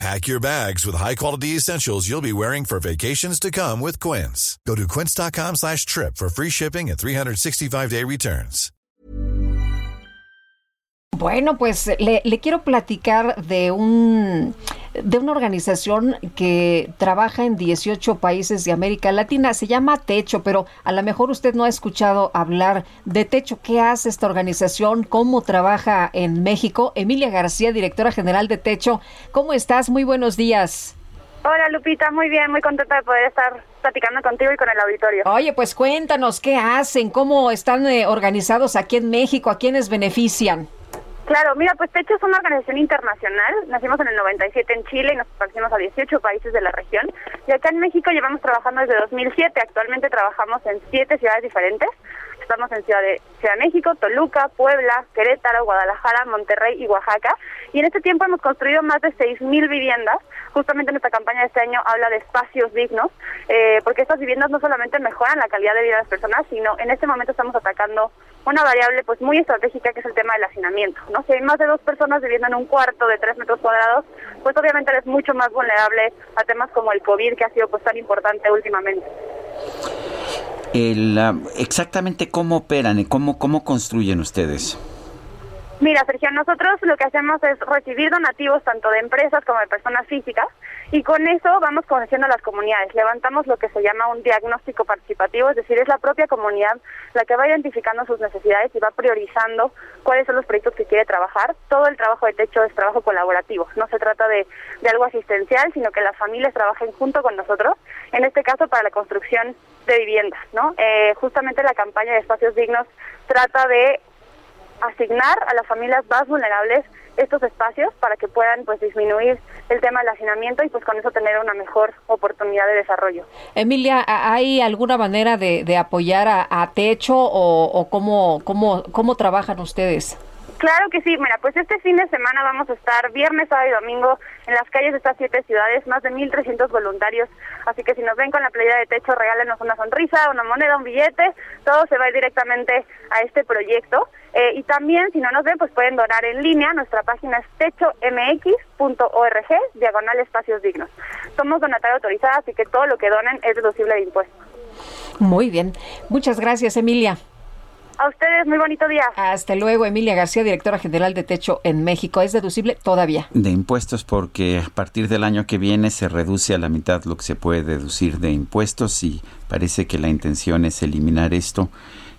Pack your bags with high-quality essentials you'll be wearing for vacations to come with Quince. Go to quince.com slash trip for free shipping and 365-day returns. Bueno, pues le, le quiero platicar de un de una organización que trabaja en 18 países de América Latina. Se llama Techo, pero a lo mejor usted no ha escuchado hablar de Techo. ¿Qué hace esta organización? ¿Cómo trabaja en México? Emilia García, directora general de Techo. ¿Cómo estás? Muy buenos días. Hola Lupita, muy bien, muy contenta de poder estar platicando contigo y con el auditorio. Oye, pues cuéntanos qué hacen, cómo están eh, organizados aquí en México, a quiénes benefician. Claro, mira, pues Techo es una organización internacional. Nacimos en el 97 en Chile y nos expansimos a 18 países de la región. Y acá en México llevamos trabajando desde 2007. Actualmente trabajamos en siete ciudades diferentes. Estamos en Ciudad de, Ciudad de México, Toluca, Puebla, Querétaro, Guadalajara, Monterrey y Oaxaca. Y en este tiempo hemos construido más de 6.000 viviendas. Justamente nuestra campaña de este año habla de espacios dignos, eh, porque estas viviendas no solamente mejoran la calidad de vida de las personas, sino en este momento estamos atacando una variable pues muy estratégica que es el tema del hacinamiento. ¿no? Si hay más de dos personas viviendo en un cuarto de tres metros cuadrados, pues obviamente eres mucho más vulnerable a temas como el COVID, que ha sido pues tan importante últimamente. El, exactamente cómo operan y cómo, cómo construyen ustedes. Mira, Sergio, nosotros lo que hacemos es recibir donativos tanto de empresas como de personas físicas y con eso vamos conociendo a las comunidades. Levantamos lo que se llama un diagnóstico participativo, es decir, es la propia comunidad la que va identificando sus necesidades y va priorizando cuáles son los proyectos que quiere trabajar. Todo el trabajo de techo es trabajo colaborativo, no se trata de, de algo asistencial, sino que las familias trabajen junto con nosotros, en este caso para la construcción de viviendas. ¿no? Eh, justamente la campaña de espacios dignos trata de asignar a las familias más vulnerables estos espacios para que puedan pues disminuir el tema del hacinamiento y pues con eso tener una mejor oportunidad de desarrollo. Emilia, ¿hay alguna manera de, de apoyar a, a Techo o, o cómo, cómo, cómo trabajan ustedes? Claro que sí, mira, pues este fin de semana vamos a estar viernes, sábado y domingo en las calles de estas siete ciudades, más de 1.300 voluntarios, así que si nos ven con la playa de techo, regálenos una sonrisa, una moneda, un billete, todo se va a ir directamente a este proyecto. Eh, y también, si no nos ven, pues pueden donar en línea, nuestra página es techomx.org, diagonal espacios dignos. Somos donataria autorizada, así que todo lo que donen es deducible de impuestos. Muy bien, muchas gracias Emilia. A ustedes, muy bonito día. Hasta luego, Emilia García, directora general de Techo en México. ¿Es deducible todavía? De impuestos porque a partir del año que viene se reduce a la mitad lo que se puede deducir de impuestos y parece que la intención es eliminar esto.